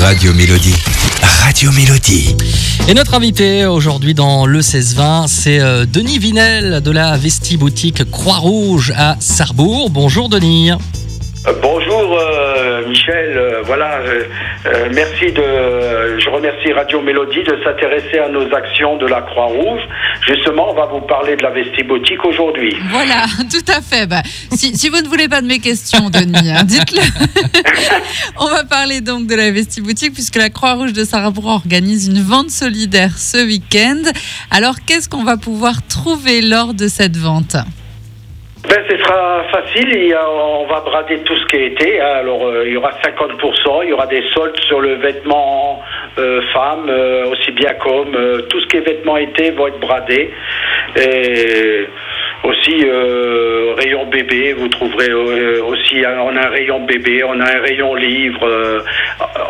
Radio Mélodie. Radio Mélodie. Et notre invité aujourd'hui dans le 16-20, c'est euh, Denis Vinel de la Vesti Boutique Croix-Rouge à Sarrebourg. Bonjour Denis. Euh, Bonjour euh, Michel, Euh, voilà, euh, euh, merci de, je remercie Radio Mélodie de s'intéresser à nos actions de la Croix-Rouge. Justement, on va vous parler de la vestiboutique aujourd'hui. Voilà, tout à fait. Bah, si, vous ne voulez pas de mes questions, Denis, hein, dites-le. On va parler donc de la Vestiboutique puisque la Croix-Rouge de Sarrebourg organise une vente solidaire ce week-end. Alors, qu'est-ce qu'on va pouvoir trouver lors de cette vente? Ce sera facile, on va brader tout ce qui a été. hein. Alors, euh, il y aura 50%, il y aura des soldes sur le vêtement euh, femme, euh, aussi bien. Euh, tout ce qui est vêtements été va être bradé. Et aussi, rayon bébé, vous trouverez aussi, hein, on a un rayon bébé, on a un rayon livre.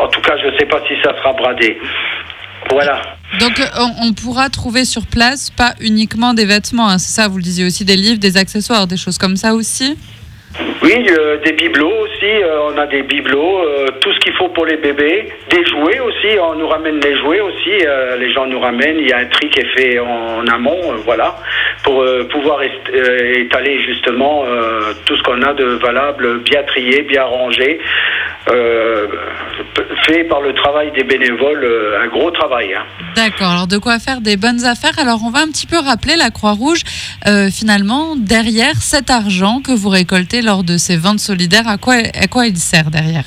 en tout cas, je ne sais pas si ça sera bradé. Voilà. Donc, euh, on, on pourra trouver sur place pas uniquement des vêtements, hein, c'est ça, vous le disiez aussi, des livres, des accessoires, des choses comme ça aussi Oui, euh, des bibelots aussi, euh, on a des bibelots, euh, tout ce qu'il faut pour les bébés, des jouets aussi, on nous ramène les jouets aussi, les gens nous ramènent, il y a un tri qui est fait en, amont, euh, voilà, pour pouvoir étaler justement tout ce qu'on a de valable, bien trié, bien rangé, fait par le travail des bénévoles, euh, un gros travail. hein. D'accord, alors de quoi faire des bonnes affaires? Alors on va un petit peu rappeler la Croix-Rouge, euh, finalement, derrière cet argent que vous récoltez lors de ces ventes solidaires, à quoi, à quoi il sert derrière?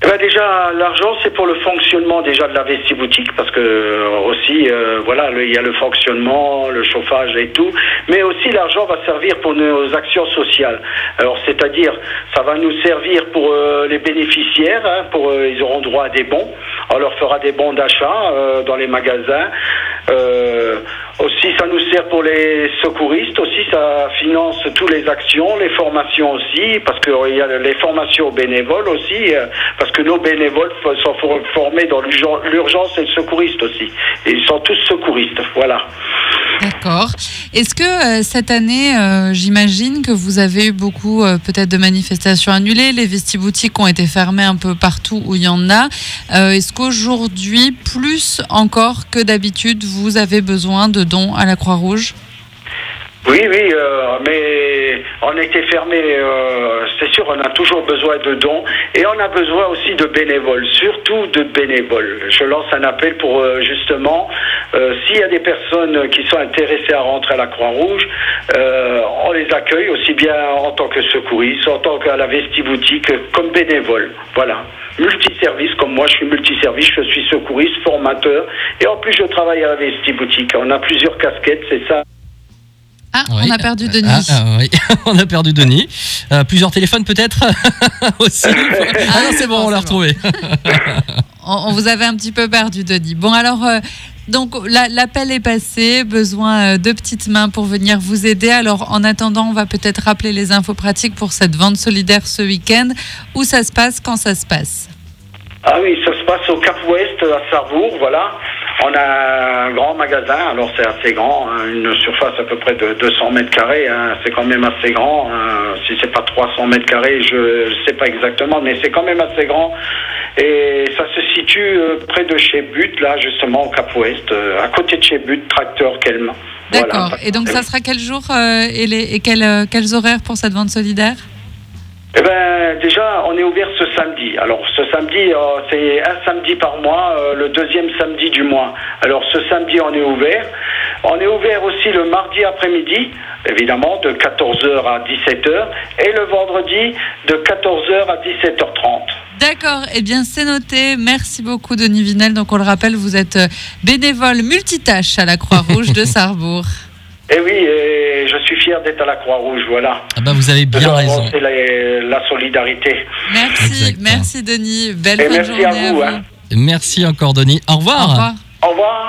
Eh ben déjà, l'argent, c'est pour le fonctionnement déjà de la vestiboutique, parce que euh, aussi, euh, voilà, il y a le fonctionnement, le chauffage et tout, mais aussi l'argent va servir pour nos actions sociales. Alors, c'est-à-dire, ça va nous servir pour euh, les bénéficiaires, hein, pour euh, ils auront droit à des bons. On leur fera des bons d'achat euh, dans les magasins. Euh, aussi, ça nous sert pour les secouristes. Aussi, ça finance toutes les actions, les formations aussi, parce qu'il y a les formations bénévoles aussi, euh, parce que nos bénévoles sont for- formés dans l'urgen- l'urgence et le secouriste aussi. Et ils sont tous secouristes. Voilà. D'accord. Est-ce que euh, cette année, euh, j'imagine que vous avez eu beaucoup euh, peut-être de manifestations annulées, les vestiboutiques ont été fermées un peu partout où il y en a. Est-ce qu'aujourd'hui, plus encore que d'habitude, vous avez besoin de dons à la Croix-Rouge? Oui, oui, euh, on a été fermé, euh, c'est sûr, on a toujours besoin de dons et on a besoin aussi de bénévoles, surtout de bénévoles. Je lance un appel pour euh, justement, euh, s'il y a des personnes qui sont intéressées à rentrer à la Croix-Rouge, on les accueille aussi bien en tant que secouristes, en tant qu'à la vestiboutique, comme bénévoles. Voilà. Multiservice, comme moi, je suis multiservice, je suis secouriste, formateur, et en plus, je travaille à la vestiboutique. On a plusieurs casquettes, c'est ça. Ah, Oui. on a perdu Ah, Denis. ah, oui, on a perdu Denis. Euh, plusieurs téléphones peut-être aussi. Ah non, c'est bon, on l'a retrouvé. On, on vous avait un petit peu perdu, Denis. Bon, alors, euh, donc la- l'appel est passé, besoin euh, de petites mains pour venir vous aider. Alors, en attendant, on va peut-être rappeler les infos pratiques pour cette vente solidaire ce week-end. Où ça se passe, quand ça se passe? Ah oui, ça se passe au Cap Ouest à Sarrebourg, voilà. On a un grand magasin, alors c'est assez grand, hein, une surface à peu près de 200 mètres carrés, hein, c'est quand même assez grand. hein. si c'est pas 300 mètres carrés, je ne sais pas exactement, mais c'est quand même assez grand. Et ça se situe euh, près de chez But, là justement au Cap Ouest, euh, à côté de chez But, tracteur Kelm. D'accord. Voilà. Et donc, ça sera quel jour euh, et, les, et quels, euh, quels horaires pour cette vente solidaire? Eh ben, déjà, on est ouvert ce samedi. Alors, ce samedi, euh, c'est un samedi par mois, euh, le deuxième samedi du mois. Alors, ce samedi, on est ouvert. On est ouvert aussi le mardi après-midi, évidemment, de 14h à 17h, et le vendredi, de 14h à 17h30. D'accord, eh bien c'est noté. Merci beaucoup Denis Vinel. Donc on le rappelle, vous êtes euh, bénévole multitâche à la Croix-Rouge de Sarrebourg. Et oui, et je suis fier d'être à la Croix-Rouge, voilà. Ah bah, vous avez bien raison. avancer la, la solidarité. Merci, Exactement. merci Denis. Belle Et fin de merci journée à vous, hein. Merci encore Denis. Au revoir. Au revoir. Au revoir.